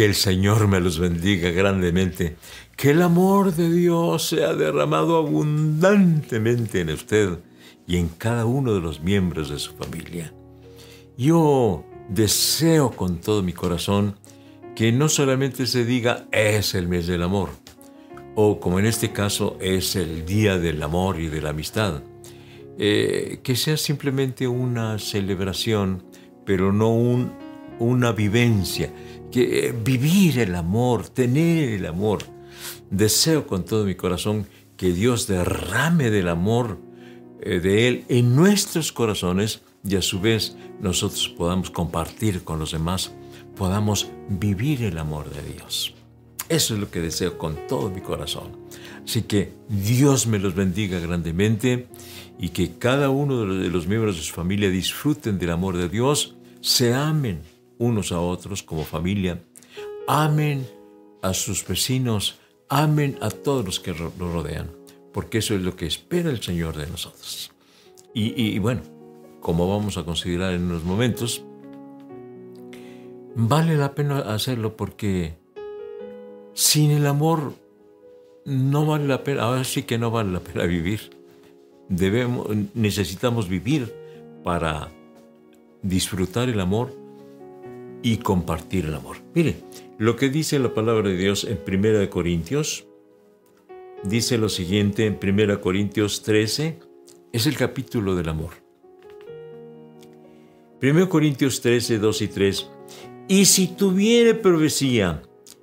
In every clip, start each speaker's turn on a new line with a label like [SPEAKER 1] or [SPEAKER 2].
[SPEAKER 1] Que el Señor me los bendiga grandemente. Que el amor de Dios sea derramado abundantemente en usted y en cada uno de los miembros de su familia. Yo deseo con todo mi corazón que no solamente se diga es el mes del amor, o como en este caso es el día del amor y de la amistad, eh, que sea simplemente una celebración, pero no un, una vivencia, que eh, vivir el amor, tener el amor. Deseo con todo mi corazón que Dios derrame del amor eh, de Él en nuestros corazones y a su vez nosotros podamos compartir con los demás, podamos vivir el amor de Dios. Eso es lo que deseo con todo mi corazón. Así que Dios me los bendiga grandemente y que cada uno de los miembros de su familia disfruten del amor de Dios, se amen unos a otros como familia, amen a sus vecinos, amen a todos los que lo rodean, porque eso es lo que espera el Señor de nosotros. Y, bueno, como vamos a considerar en unos momentos, vale la pena hacerlo porque sin el amor no vale la pena, ahora sí que no vale la pena vivir. Debemos, necesitamos vivir para disfrutar el amor y compartir el amor. Mire, lo que dice la palabra de Dios en 1 Corintios, dice lo siguiente en 1 Corintios 13, es el capítulo del amor. 1 Corintios 13, 2 y 3, y si tuviera profecía,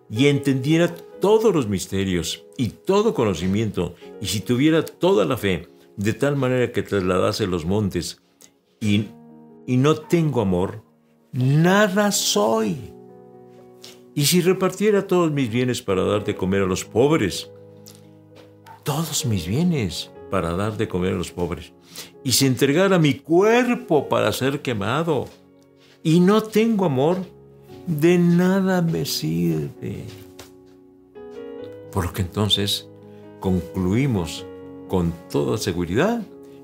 [SPEAKER 1] y entendiera todos los misterios y todo conocimiento, y si tuviera toda la fe, de tal manera que trasladase los montes, y, y no tengo amor, nada soy. Y si repartiera todos mis bienes para dar de comer a los pobres, todos mis bienes para dar de comer a los pobres, y si entregara mi cuerpo para ser quemado, y no tengo amor, de nada me sirve. Porque entonces concluimos con toda seguridad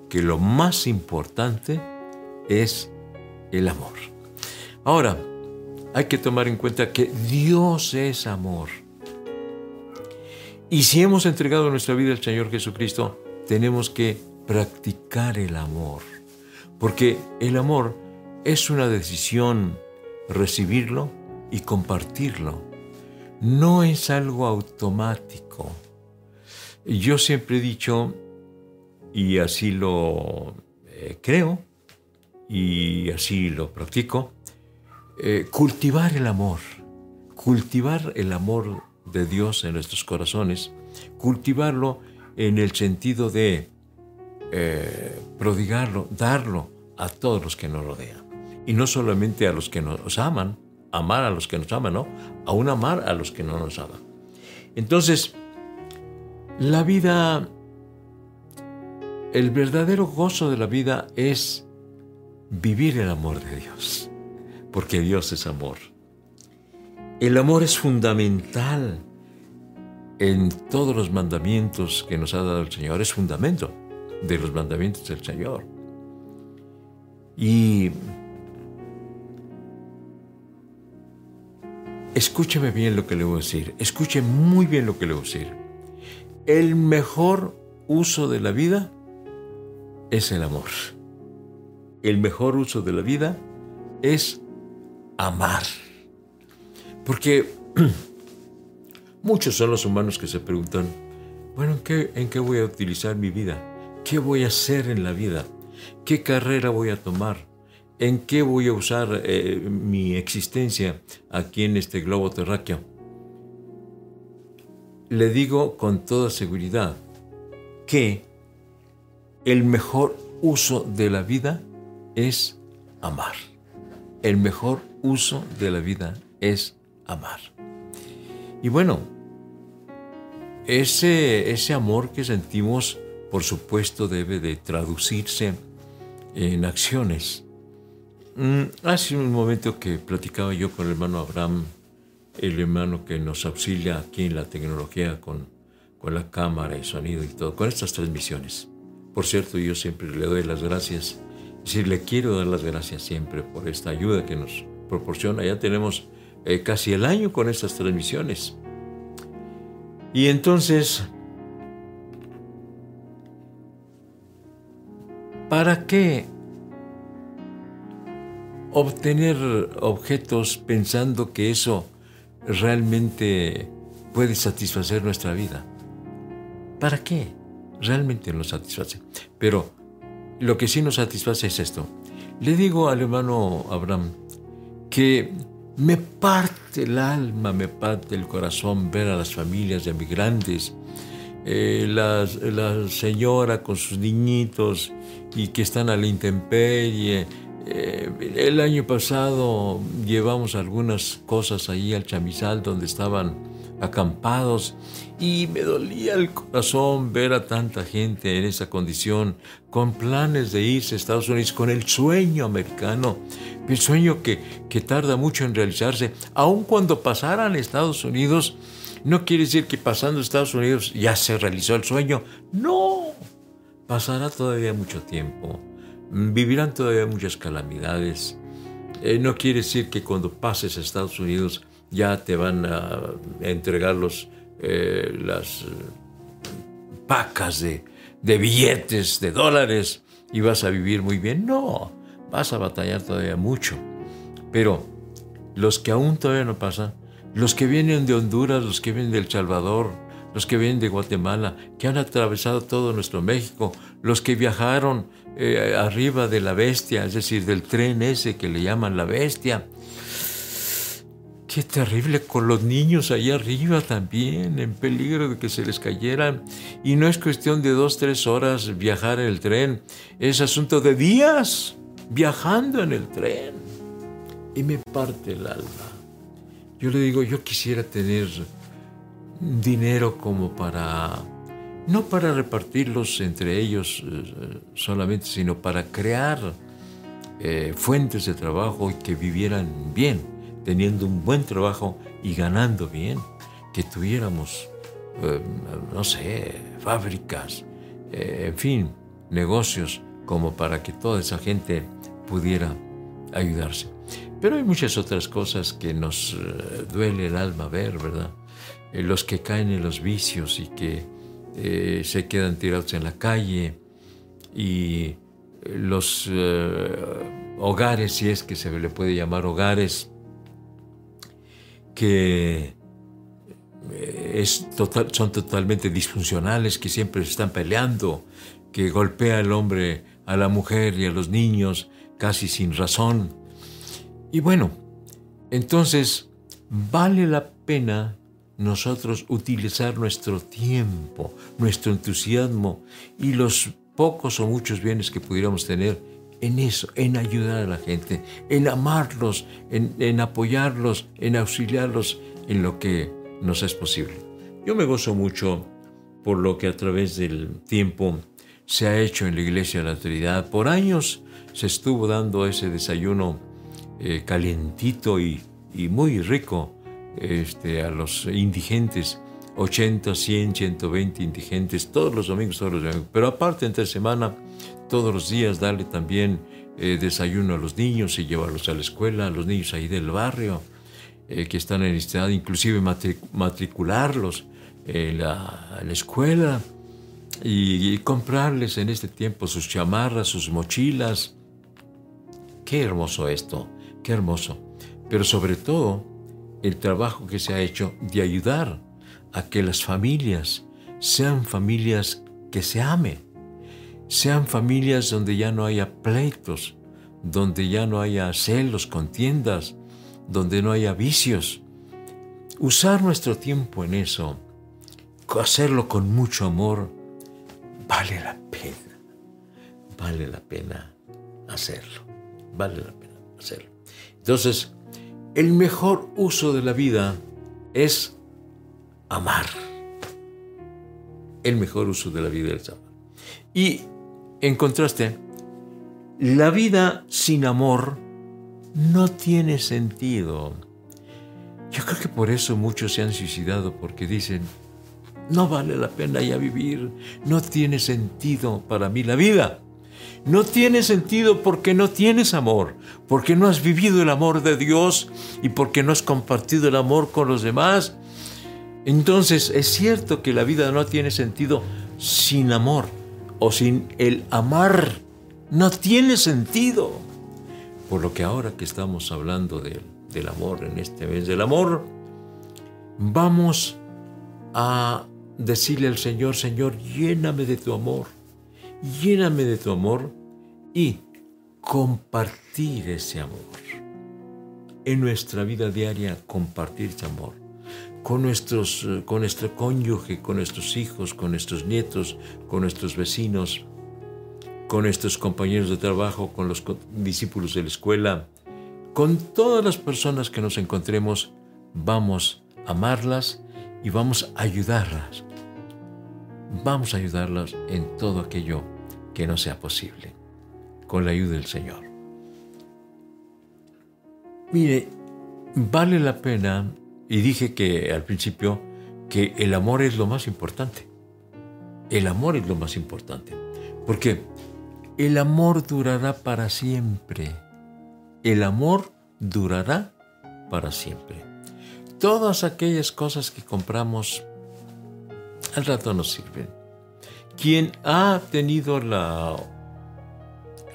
[SPEAKER 1] que lo más importante es el amor. Ahora, hay que tomar en cuenta que Dios es amor. Y si hemos entregado nuestra vida al Señor Jesucristo, tenemos que practicar el amor. Porque el amor es una decisión recibirlo y compartirlo. No es algo automático. Yo siempre he dicho, y así lo eh, creo, y así lo practico, eh, cultivar el amor, cultivar el amor de Dios en nuestros corazones, cultivarlo en el sentido de eh, prodigarlo, darlo a todos los que nos rodean. Y no solamente a los que nos aman, amar a los que nos aman, ¿no? Aún amar a los que no nos aman. Entonces, la vida, el verdadero gozo de la vida es vivir el amor de Dios, porque Dios es amor. El amor es fundamental en todos los mandamientos que nos ha dado el Señor, es fundamento de los mandamientos del Señor. Y Escúcheme bien lo que le voy a decir. Escuche muy bien lo que le voy a decir. El mejor uso de la vida es el amor. El mejor uso de la vida es amar. Porque muchos son los humanos que se preguntan, bueno, ¿en qué, ¿en qué voy a utilizar mi vida? ¿Qué voy a hacer en la vida? ¿Qué carrera voy a tomar? ¿En qué voy a usar eh, mi existencia aquí en este globo terráqueo? Le digo con toda seguridad que el mejor uso de la vida es amar. El mejor uso de la vida es amar. Y bueno, ese, ese amor que sentimos, por supuesto, debe de traducirse en acciones Mm, hace un momento que platicaba yo con el hermano Abraham, el hermano que nos auxilia aquí en la tecnología con, con la cámara y sonido y todo, con estas transmisiones. Por cierto, yo siempre le doy las gracias, si le quiero dar las gracias siempre por esta ayuda que nos proporciona. Ya tenemos eh, casi el año con estas transmisiones. Y entonces, ¿para qué obtener objetos pensando que eso realmente puede satisfacer nuestra vida? ¿Para qué? Realmente nos satisface. Pero lo que sí nos satisface es esto. Le digo al hermano Abraham que me parte el alma, me parte el corazón ver a las familias de emigrantes, eh, la, señora con sus niñitos y que están a la intemperie. Eh, el año pasado llevamos algunas cosas ahí al chamizal donde estaban acampados y me dolía el corazón ver a tanta gente en esa condición, con planes de irse a Estados Unidos, con el sueño americano, el sueño que, que tarda mucho en realizarse, aun cuando pasaran a Estados Unidos, no quiere decir que pasando a Estados Unidos ya se realizó el sueño, no, pasará todavía mucho tiempo, vivirán todavía muchas calamidades. Eh, no quiere decir que cuando pases a Estados Unidos ya te van a entregar los, eh, las pacas de, de billetes, de dólares, y vas a vivir muy bien. No, vas a batallar todavía mucho. Pero los que aún todavía no pasan, los que vienen de Honduras, los que vienen de El Salvador, los que vienen de Guatemala, que han atravesado todo nuestro México, los que viajaron eh, arriba de la bestia, es decir, del tren ese que le llaman la bestia, Qué terrible con los niños ahí arriba también, en peligro de que se les cayeran. Y no es cuestión de dos, tres horas viajar en el tren, es asunto de días viajando en el tren. Y me parte el alma. Yo le digo, yo quisiera tener dinero como para, no para repartirlos entre ellos eh, solamente, sino para crear eh, fuentes de trabajo y que vivieran bien teniendo un buen trabajo y ganando bien, que tuviéramos, eh, no sé, fábricas, eh, en fin, negocios como para que toda esa gente pudiera ayudarse. Pero hay muchas otras cosas que nos eh, duele el alma ver, ¿verdad? los que caen en los vicios y que se quedan tirados en la calle y los hogares, si es que se le puede llamar hogares, que eh, son totalmente disfuncionales, que siempre están peleando, que golpea el hombre a la mujer y a los niños casi sin razón. Y bueno, entonces vale la pena nosotros utilizar nuestro tiempo, nuestro entusiasmo y los pocos o muchos bienes que pudiéramos tener en eso, en ayudar a la gente, en amarlos, en, apoyarlos, en auxiliarlos en lo que nos es posible. Yo me gozo mucho por lo que a través del tiempo se ha hecho en la Iglesia de la Trinidad. Por años se estuvo dando ese desayuno eh, calientito y, muy rico este, a los indigentes. 80, 100, 120 indigentes, todos los domingos, todos los domingos. Pero aparte, entre semana, todos los días darle también eh, desayuno a los niños y llevarlos a la escuela, a los niños ahí del barrio eh, que están en edad, inclusive matricularlos en la, escuela y, comprarles en este tiempo sus chamarras, sus mochilas. Qué hermoso esto, qué hermoso. Pero sobre todo, el trabajo que se ha hecho de ayudar a que las familias sean familias que se amen sean familias donde ya no haya pleitos, donde ya no haya celos, contiendas, donde no haya vicios. Usar nuestro tiempo en eso, hacerlo con mucho amor, vale la pena, vale la pena hacerlo, vale la pena hacerlo. Entonces, el mejor uso de la vida es amar. El mejor uso de la vida es amar. Y en contraste, la vida sin amor no tiene sentido. Yo creo que por eso muchos se han suicidado, porque dicen, no vale la pena ya vivir, no tiene sentido para mí la vida. No tiene sentido porque no tienes amor, porque no has vivido el amor de Dios y porque no has compartido el amor con los demás. Entonces es cierto que la vida no tiene sentido sin amor o sin el amar. No tiene sentido. Por lo que ahora que estamos hablando del amor en este mes del amor, vamos a decirle al Señor, Señor, lléname de tu amor lléname de tu amor y compartir ese amor. En nuestra vida diaria, compartir ese amor. Con, nuestros, con nuestro cónyuge, con nuestros hijos, con nuestros nietos, con nuestros vecinos, con nuestros compañeros de trabajo, con los discípulos de la escuela, con todas las personas que nos encontremos, vamos a amarlas y vamos a ayudarlas. Vamos a ayudarlas en todo aquello que no sea posible, con la ayuda del Señor. Mire, vale la pena, y dije que al principio, que el amor es lo más importante. El amor es lo más importante. Porque el amor durará para siempre. El amor durará para siempre. Todas aquellas cosas que compramos al rato nos sirven quien ha tenido la,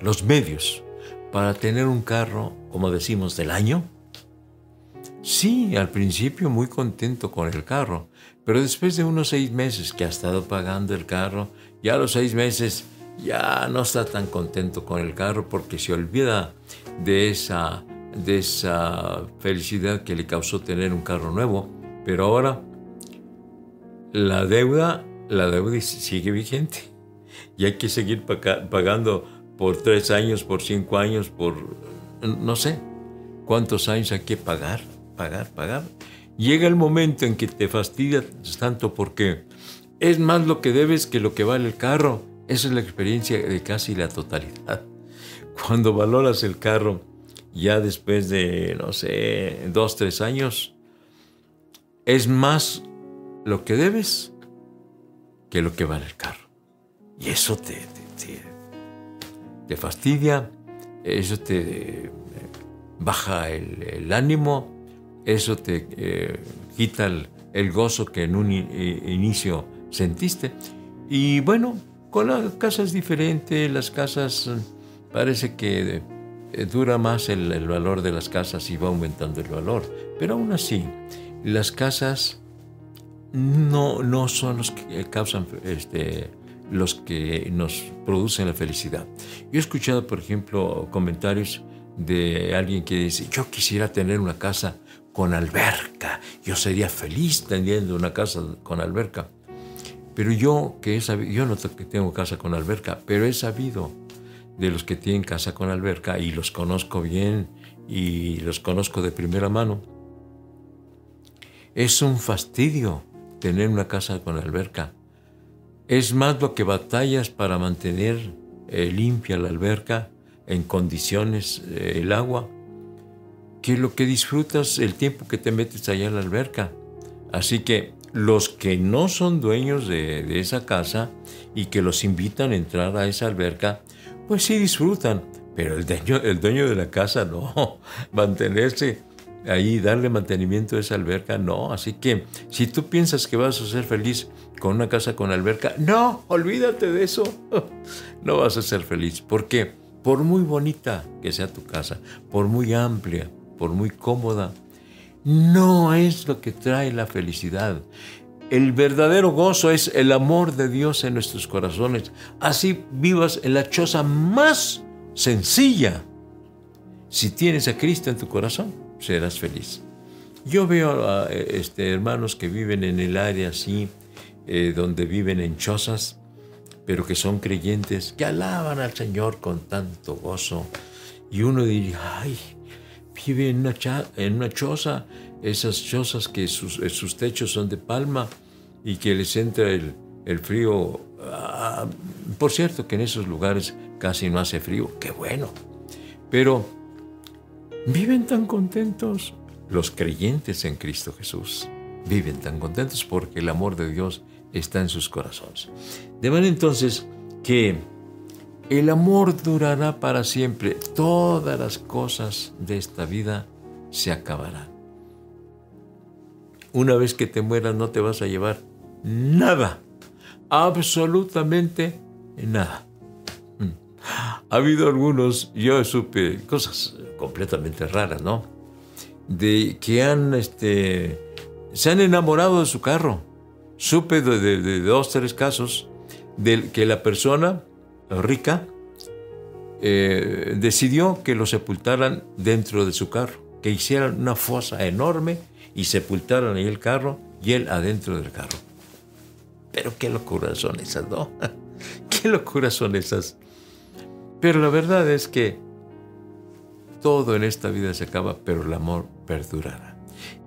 [SPEAKER 1] los medios para tener un carro, como decimos, del año, sí, al principio muy contento con el carro, pero después de unos seis meses que ha estado pagando el carro, ya a los seis meses ya no está tan contento con el carro porque se olvida de esa, de esa felicidad que le causó tener un carro nuevo, pero ahora la deuda la deuda sigue vigente y hay que seguir pagando por tres años, por cinco años, por no sé cuántos años hay que pagar, pagar, pagar. Llega el momento en que te fastidia tanto porque es más lo que debes que lo que vale el carro. Esa es la experiencia de casi la totalidad. Cuando valoras el carro ya después de, no sé, dos, tres años, es más lo que debes que lo que vale el carro. Y eso te, te, fastidia, eso te eh, baja el, ánimo, eso te eh, quita el, gozo que en un inicio sentiste. Y bueno, con las casas diferentes, las casas parece que eh, dura más el, valor de las casas y va aumentando el valor. Pero aún así, las casas no, no son los que causan este, los que nos producen la felicidad. Yo he escuchado, por ejemplo, comentarios de alguien que dice, yo quisiera tener una casa con alberca, yo sería feliz teniendo una casa con alberca. Pero yo que he sabido, yo no tengo casa con alberca, pero he sabido de los que tienen casa con alberca y los conozco bien y los conozco de primera mano. Es un fastidio tener una casa con alberca. Es más lo que batallas para mantener eh, limpia la alberca, en condiciones eh, el agua, que lo que disfrutas el tiempo que te metes allá en la alberca. Así que los que no son dueños de, esa casa y que los invitan a entrar a esa alberca, pues sí disfrutan, pero el dueño, el dueño de la casa no, mantenerse ahí darle mantenimiento a esa alberca, no. Así que si tú piensas que vas a ser feliz con una casa con alberca, no, olvídate de eso. No vas a ser feliz. porque Por muy bonita que sea tu casa, por muy amplia, por muy cómoda, no es lo que trae la felicidad. El verdadero gozo es el amor de Dios en nuestros corazones. Así vivas en la choza más sencilla. Si tienes a Cristo en tu corazón, serás feliz. Yo veo a este, hermanos que viven en el área así, eh, donde viven en chozas, pero que son creyentes, que alaban al Señor con tanto gozo. Y uno diría, ay, vive en una, en una choza, esas chozas que sus, eh, sus, techos son de palma y que les entra el, el frío. Ah, por cierto que en esos lugares casi no hace frío, qué bueno. Pero viven tan contentos. Los creyentes en Cristo Jesús viven tan contentos porque el amor de Dios está en sus corazones. De manera entonces que El amor durará para siempre. Todas las cosas de esta vida se acabarán. Una vez que te mueras no te vas a llevar nada. Absolutamente nada. Mm. Ha habido algunos, yo supe cosas completamente raras, ¿no? De que han, este, se han enamorado de su carro. Supe de, de dos, tres casos de que la persona rica eh, decidió que lo sepultaran dentro de su carro, que hicieran una fosa enorme y sepultaran ahí el carro y él adentro del carro. Pero qué locuras son esas, ¿no? qué locuras son esas. Pero la verdad es que todo en esta vida se acaba, pero el amor perdurará.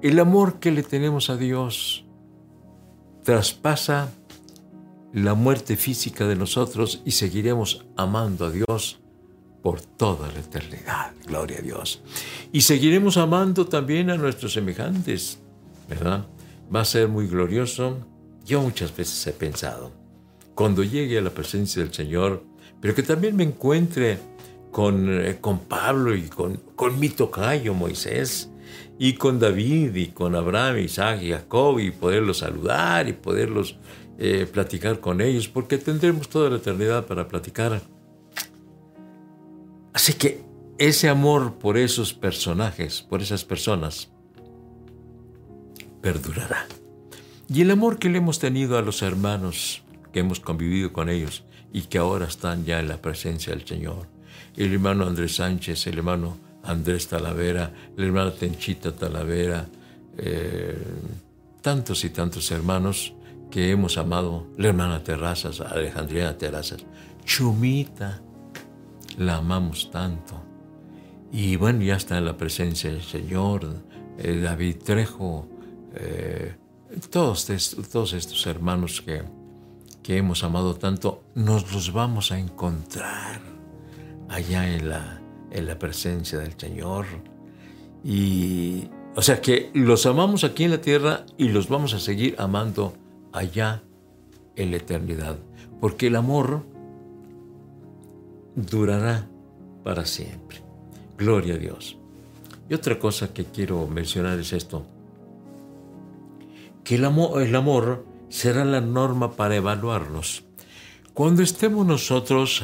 [SPEAKER 1] El amor que le tenemos a Dios traspasa la muerte física de nosotros y seguiremos amando a Dios por toda la eternidad. Gloria a Dios. Y seguiremos amando también a nuestros semejantes, ¿verdad? Va a ser muy glorioso. Yo muchas veces he pensado, cuando llegue a la presencia del Señor, pero que también me encuentre con, eh, con Pablo y con, con mi tocayo Moisés, y con David y con Abraham, Isaac y Jacob, y poderlos saludar y poderlos eh, platicar con ellos, porque tendremos toda la eternidad para platicar. Así que ese amor por esos personajes, por esas personas, perdurará. Y el amor que le hemos tenido a los hermanos que hemos convivido con ellos y que ahora están ya en la presencia del Señor, el hermano Andrés Sánchez, el hermano Andrés Talavera, el hermano Tenchita Talavera, eh, tantos y tantos hermanos que hemos amado, la hermana Terrazas, Alejandrina Terrazas, Chumita, la amamos tanto. Y bueno, ya está en la presencia del Señor, eh, David Trejo, eh, todos, estos, todos estos hermanos que, que hemos amado tanto, nos los vamos a encontrar allá en la, en la presencia del Señor. Y, o sea que los amamos aquí en la tierra y los vamos a seguir amando allá en la eternidad, porque el amor durará para siempre. Gloria a Dios. Y otra cosa que quiero mencionar es esto, que el amor, el amor será la norma para evaluarnos. Cuando estemos nosotros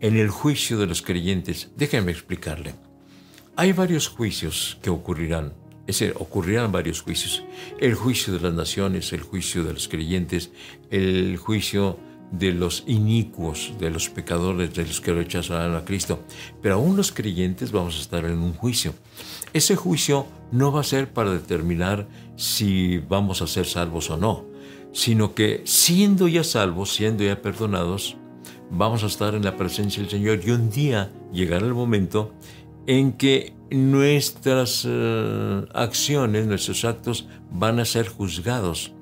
[SPEAKER 1] en el juicio de los creyentes, déjenme explicarle. Hay varios juicios que ocurrirán es decir, ocurrirán varios juicios. El juicio de las naciones, el juicio de los creyentes, el juicio de los inicuos, de los pecadores, de los que rechazarán a Cristo. Pero aún los creyentes vamos a estar en un juicio. Ese juicio no va a ser para determinar si vamos a ser salvos o no, sino que siendo ya salvos, siendo ya perdonados, vamos a estar en la presencia del Señor y un día llegará el momento en que nuestras eh, acciones, nuestros actos van a ser juzgados.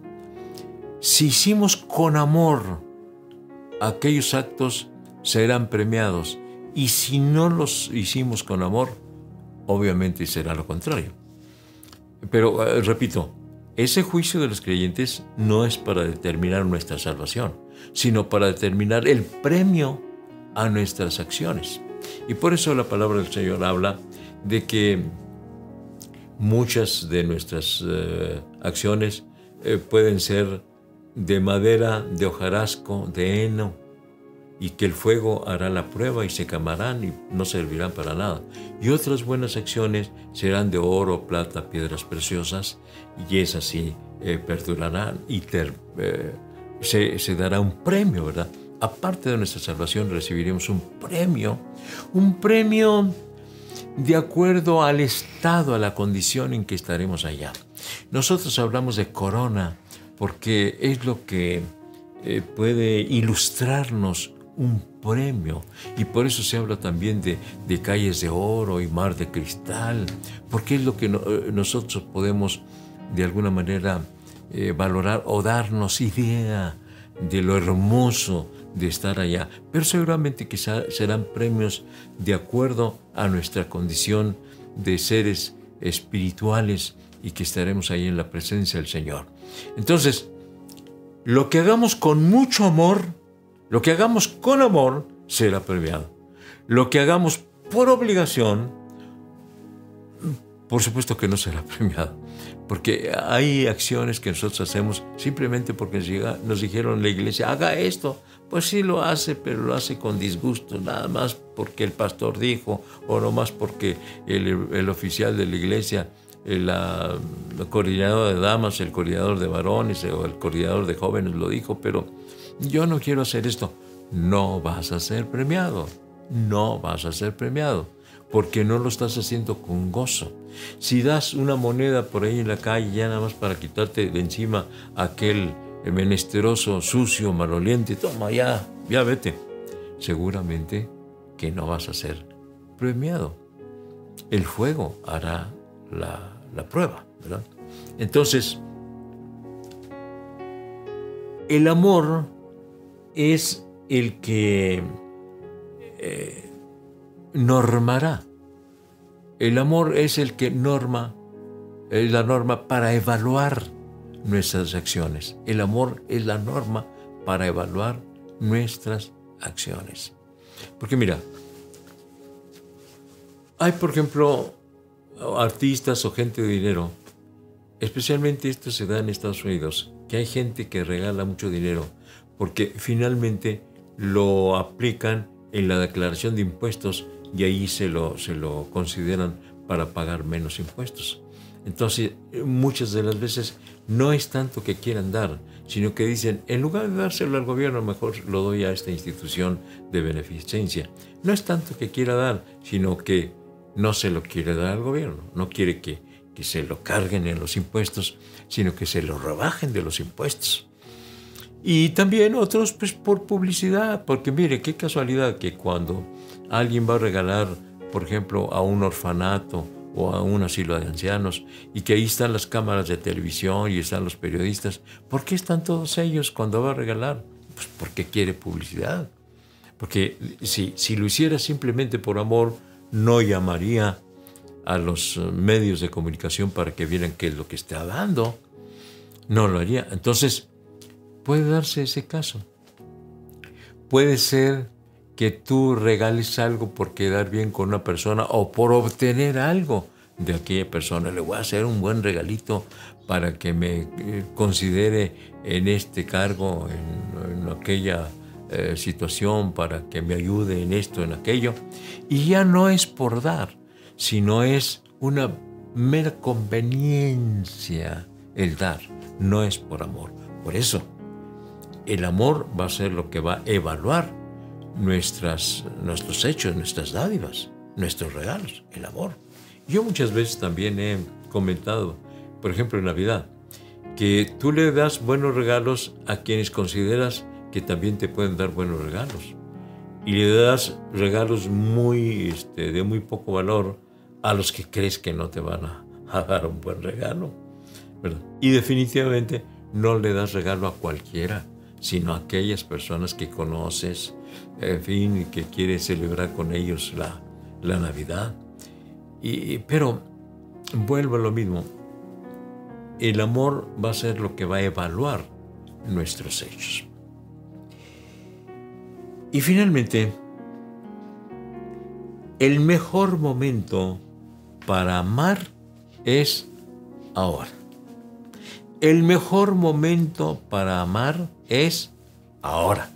[SPEAKER 1] Si hicimos con amor aquellos actos, serán premiados. Y si no los hicimos con amor, obviamente será lo contrario. Pero eh, repito, ese juicio de los creyentes no es para determinar nuestra salvación, sino para determinar el premio a nuestras acciones. Y por eso la palabra del Señor habla de que muchas de nuestras eh, acciones eh, pueden ser de madera, de hojarasco, de heno, y que el fuego hará la prueba y se quemarán y no servirán para nada. Y otras buenas acciones serán de oro, plata, piedras preciosas, y esas sí eh, perdurarán y se, se dará un premio, ¿verdad? Aparte de nuestra salvación recibiremos un premio, un premio de acuerdo al estado, a la condición en que estaremos allá. Nosotros hablamos de corona porque es lo que eh, puede ilustrarnos un premio y por eso se habla también de, calles de oro y mar de cristal, porque es lo que eh, nosotros podemos de alguna manera eh, valorar o darnos idea de lo hermoso de estar allá, pero seguramente quizá serán premios de acuerdo a nuestra condición de seres espirituales y que estaremos ahí en la presencia del Señor. Entonces, lo que hagamos con mucho amor, lo que hagamos con amor, será premiado. Lo que hagamos por obligación, por supuesto que no será premiado. Porque hay acciones que nosotros hacemos simplemente porque nos dijeron la iglesia, haga esto. Pues sí lo hace, pero lo hace con disgusto, nada más porque el pastor dijo, o no más porque el, oficial de la iglesia, el, coordinador de damas, el coordinador de varones o el coordinador de jóvenes lo dijo, pero yo no quiero hacer esto. No vas a ser premiado, no vas a ser premiado porque no lo estás haciendo con gozo. Si das una moneda por ahí en la calle ya nada más para quitarte de encima aquel menesteroso, sucio, maloliente, toma ya, ya vete, seguramente que no vas a ser premiado. El fuego hará la, prueba, ¿verdad? Entonces, el amor es el que eh, normará. El amor es el que norma, es la norma para evaluar nuestras acciones. El amor es la norma para evaluar nuestras acciones. Porque mira, hay por ejemplo artistas o gente de dinero, especialmente esto se da en Estados Unidos, que hay gente que regala mucho dinero porque finalmente lo aplican en la declaración de impuestos y ahí se lo, se lo consideran para pagar menos impuestos. Entonces, muchas de las veces no es tanto que quieran dar, sino que dicen, en lugar de dárselo al gobierno, mejor lo doy a esta institución de beneficencia. No es tanto que quiera dar, sino que no se lo quiere dar al gobierno, no quiere que, que se lo carguen en los impuestos, sino que se lo rebajen de los impuestos. Y también otros pues por publicidad, porque mire, qué casualidad que cuando alguien va a regalar, por ejemplo, a un orfanato o a un asilo de ancianos y que ahí están las cámaras de televisión y están los periodistas, ¿por qué están todos ellos cuando va a regalar? Pues porque quiere publicidad. Porque si, si lo hiciera simplemente por amor, no llamaría a los medios de comunicación para que vieran qué es lo que está dando. No lo haría. Entonces, Puede darse ese caso. Puede ser que tú regales algo por quedar bien con una persona o por obtener algo de aquella persona. Le voy a hacer un buen regalito para que me eh, considere en este cargo, en, aquella eh, situación, para que me ayude en esto, en aquello. Y ya no es por dar, sino es una mera conveniencia el dar, no es por amor. Por eso, el amor va a ser lo que va a evaluar nuestras, nuestros hechos, nuestras dádivas, nuestros regalos, el amor. Yo muchas veces también he comentado, por ejemplo en Navidad, que tú le das buenos regalos a quienes consideras que también te pueden dar buenos regalos. Y le das regalos muy, este, de muy poco valor a los que crees que no te van a, dar un buen regalo. Y definitivamente no le das regalo a cualquiera sino aquellas personas que conoces, en fin, que quieres celebrar con ellos la, Navidad. Y, pero vuelvo a lo mismo, el amor va a ser lo que va a evaluar nuestros hechos. Y finalmente, el mejor momento para amar es ahora. El mejor momento para amar es ahora.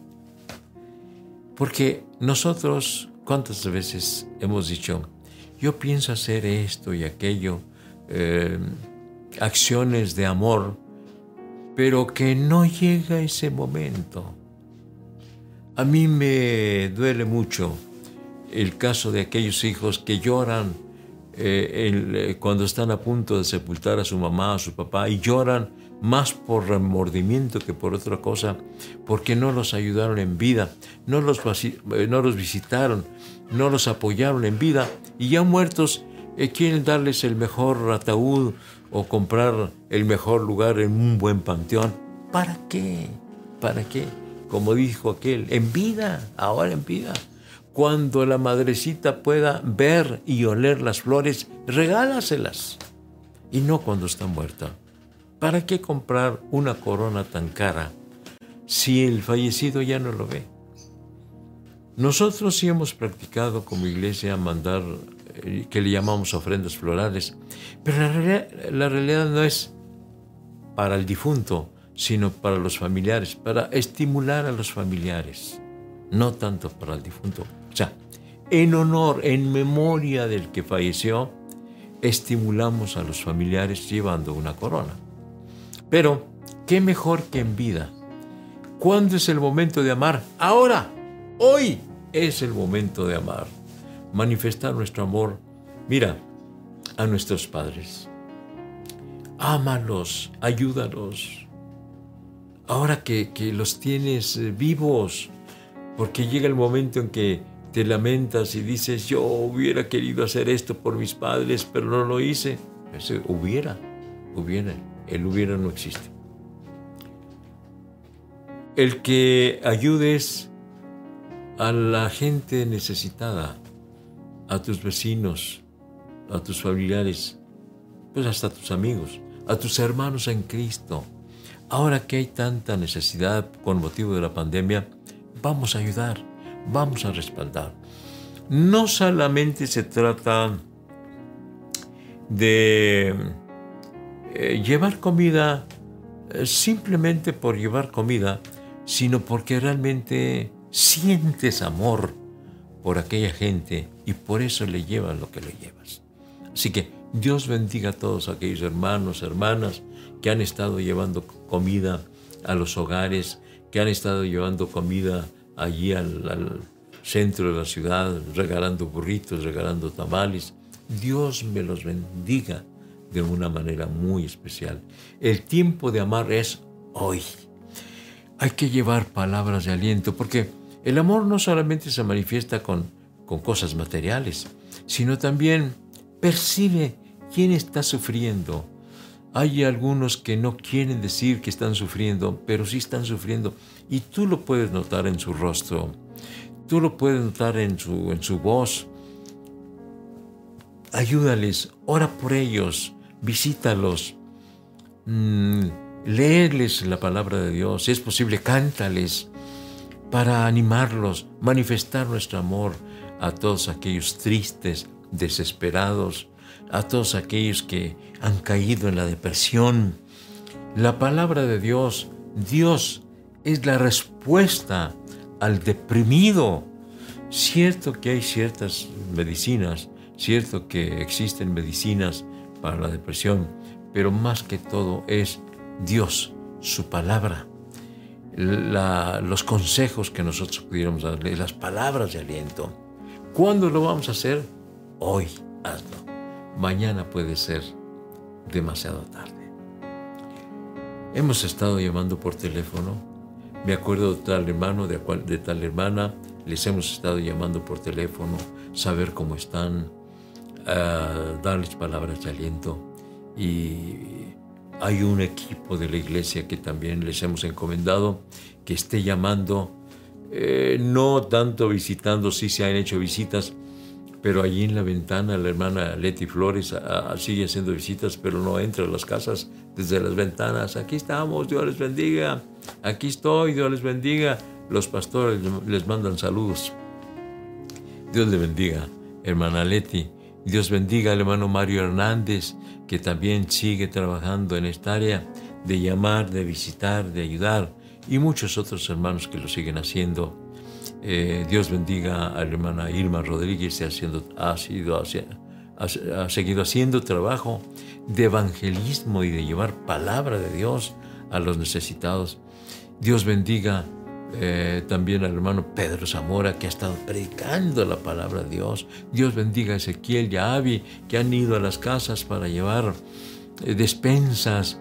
[SPEAKER 1] Porque nosotros, ¿cuántas veces hemos dicho, yo pienso hacer esto y aquello, eh, acciones de amor, pero que no llega ese momento? A mí me duele mucho el caso de aquellos hijos que lloran eh, eh, cuando están a punto de sepultar a su mamá, a su papá, y lloran más por remordimiento que por otra cosa, porque no los ayudaron en vida, no los, eh, no los visitaron, no los apoyaron en vida, y ya muertos quieren darles el mejor ataúd o comprar el mejor lugar en un buen panteón. ¿Para qué? ¿Para qué? Como dijo aquel, en vida, ahora en vida. Cuando la madrecita pueda ver y oler las flores, regálaselas. Y no cuando está muerta. ¿Para qué comprar una corona tan cara si el fallecido ya no lo ve? Nosotros sí hemos practicado como iglesia mandar, eh, que le llamamos ofrendas florales, pero la realidad, la realidad no es para el difunto, sino para los familiares, para estimular a los familiares, no tanto para el difunto. O sea, en honor, en memoria del que falleció, estimulamos a los familiares llevando una corona. Pero, ¿qué mejor que en vida? ¿Cuándo es el momento de amar? Ahora, hoy es el momento de amar. Manifestar nuestro amor, mira, a nuestros padres. Ámalos, ayúdalos. Ahora que, que los tienes eh, vivos, porque llega el momento en que te lamentas y dices, yo hubiera querido hacer esto por mis padres, pero no lo hice. Hubiera, hubiera, el hubiera no existe. El que ayudes a la gente necesitada, a tus vecinos, a tus familiares, pues hasta a tus amigos, a tus hermanos en Cristo. Ahora que hay tanta necesidad con motivo de la pandemia, vamos a ayudar vamos a respaldar. No solamente se trata de eh, llevar comida eh, simplemente por llevar comida, sino porque realmente sientes amor por aquella gente y por eso le llevas lo que le llevas. Así que Dios bendiga a todos aquellos hermanos, hermanas que han estado llevando comida a los hogares, que han estado llevando comida allí al, centro de la ciudad, regalando burritos, regalando tamales. Dios me los bendiga de una manera muy especial. El tiempo de amar es hoy. Hay que llevar palabras de aliento porque el amor no solamente se manifiesta con, con cosas materiales, sino también percibe quién está sufriendo. Hay algunos que no quieren decir que están sufriendo, pero sí están sufriendo y tú lo puedes notar en su rostro, tú lo puedes notar en su, en su voz. Ayúdales, ora por ellos, visítalos, mm, léeles la palabra de Dios, si es posible, cántales para animarlos, manifestar nuestro amor a todos aquellos tristes, desesperados, a todos aquellos que han caído en la depresión. La palabra de Dios, Dios es la respuesta al deprimido. Cierto que hay ciertas medicinas, cierto que existen medicinas para la depresión, pero más que todo es Dios, su palabra, los consejos que nosotros pudiéramos darle, las palabras de aliento. ¿Cuándo lo vamos a hacer? Hoy hazlo. Mañana puede ser demasiado tarde. Hemos estado llamando por teléfono me acuerdo de tal hermano, de, de tal hermana, les hemos estado llamando por teléfono, saber cómo están, darles palabras de aliento. Y hay un equipo de la iglesia que también les hemos encomendado que esté llamando, eh, no tanto visitando, sí se han hecho visitas, pero allí en la ventana la hermana Leti Flores sigue haciendo visitas, pero no entra a las casas desde las ventanas. Aquí estamos, Dios les bendiga. Aquí estoy, Dios les bendiga. Los pastores les mandan saludos. Dios le bendiga, hermana Leti. Dios bendiga al hermano Mario Hernández, que también sigue trabajando en esta área de llamar, de visitar, de ayudar, y muchos otros hermanos que lo siguen haciendo. Eh, Dios bendiga a la hermana Irma Rodríguez, ha, sido, ha, ha, seguido haciendo trabajo de evangelismo y de llevar palabra de Dios a los necesitados. Dios bendiga eh, también al hermano Pedro Zamora, que ha estado predicando la palabra de Dios. Dios bendiga a Ezequiel y a Abby, que han ido a las casas para llevar eh, despensas.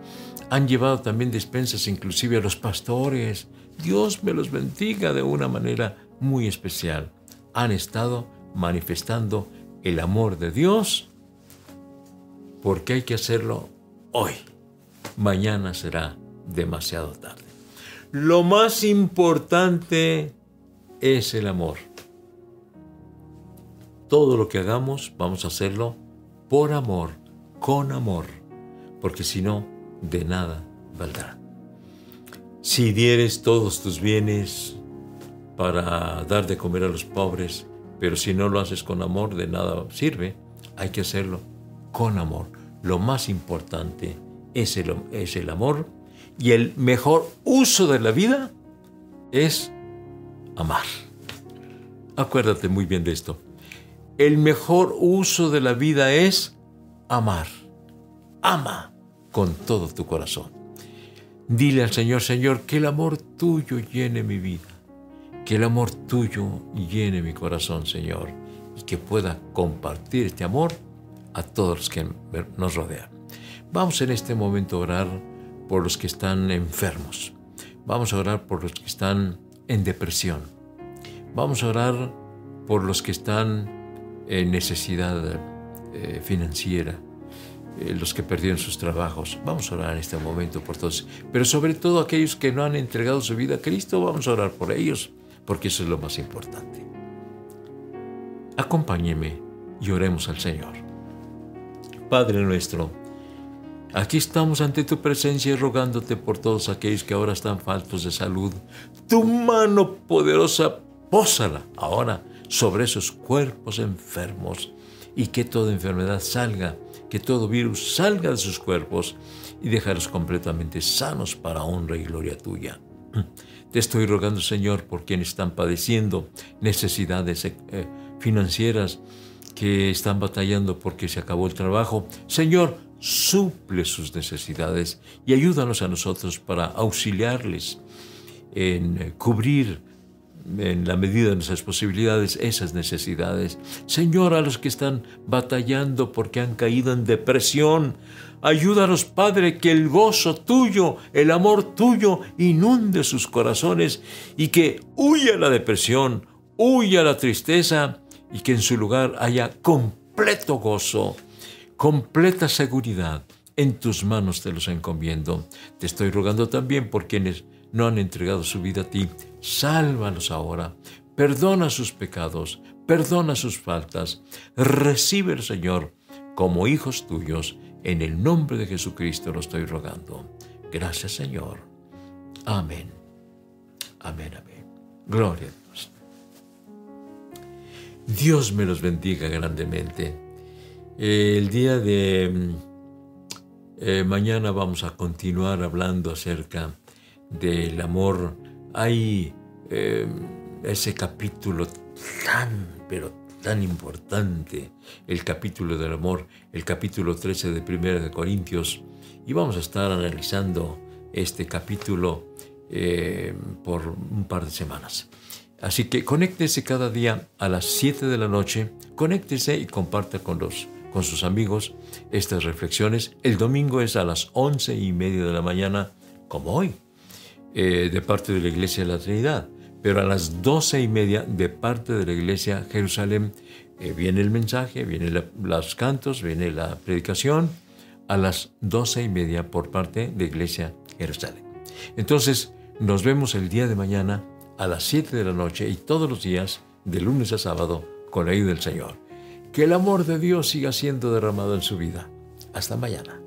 [SPEAKER 1] Han llevado también despensas inclusive a los pastores. Dios me los bendiga de una manera muy especial. Han estado manifestando el amor de Dios porque hay que hacerlo hoy. Mañana será demasiado tarde. Lo más importante es el amor. Todo lo que hagamos vamos a hacerlo por amor, con amor, porque si no, de nada valdrá. Si dieres todos tus bienes para dar de comer a los pobres, pero si no lo haces con amor, de nada sirve. Hay que hacerlo con amor. Lo más importante es el, es el amor y el mejor uso de la vida es amar. Acuérdate muy bien de esto. El mejor uso de la vida es amar. Ama con todo tu corazón. Dile al Señor, Señor, que el amor tuyo llene mi vida, que el amor tuyo llene mi corazón, Señor, y que pueda compartir este amor a todos los que nos rodean. Vamos en este momento a orar por los que están enfermos. Vamos a orar por los que están en depresión. Vamos a orar por los que están en necesidad eh, financiera, eh, los que perdieron sus trabajos. Vamos a orar en este momento por todos. Pero sobre todo aquellos que no han entregado su vida a Cristo, vamos a orar por ellos, porque eso es lo más importante. Acompáñeme y oremos al Señor. Padre nuestro, aquí estamos ante tu presencia y rogándote por todos aquellos que ahora están faltos de salud. Tu mano poderosa, pósala ahora sobre esos cuerpos enfermos y que toda enfermedad salga que todo virus salga de sus cuerpos y dejarlos completamente sanos para honra y gloria tuya. Te estoy rogando, Señor, por quienes están padeciendo necesidades eh, financieras, que están batallando porque se acabó el trabajo. Señor, suple sus necesidades y ayúdanos a nosotros para auxiliarles en eh, cubrir en la medida de nuestras posibilidades esas necesidades. Señor, a los que están batallando porque han caído en depresión, ayúdanos, Padre, que el gozo tuyo, el amor tuyo inunde sus corazones y que huya la depresión, huya la tristeza y que en su lugar haya completo gozo, completa seguridad. En tus manos te los encomiendo. Te estoy rogando también por quienes no han entregado su vida a ti, sálvalos ahora, perdona sus pecados, perdona sus faltas, recibe Señor como hijos tuyos, en el nombre de Jesucristo lo estoy rogando. Gracias Señor. Amén. Amén, amén. Gloria a Dios. Dios me los bendiga grandemente. El día de eh, mañana vamos a continuar hablando acerca del amor, hay eh, ese capítulo tan, pero tan importante, el capítulo del amor, el capítulo 13 de Primera de Corintios, y vamos a estar analizando este capítulo eh, por un par de semanas. Así que conéctese cada día a las 7 de la noche, conéctese y comparta con, los, con sus amigos estas reflexiones. El domingo es a las 11 y media de la mañana, como hoy. Eh, de parte de la Iglesia de la Trinidad. Pero a las doce y media de parte de la Iglesia Jerusalén eh, viene el mensaje, vienen los cantos, viene la predicación a las doce y media por parte de Iglesia Jerusalén. Entonces, nos vemos el día de mañana a las siete de la noche y todos los días, de lunes a sábado, con la ayuda del Señor. Que el amor de Dios siga siendo derramado en su vida. Hasta mañana.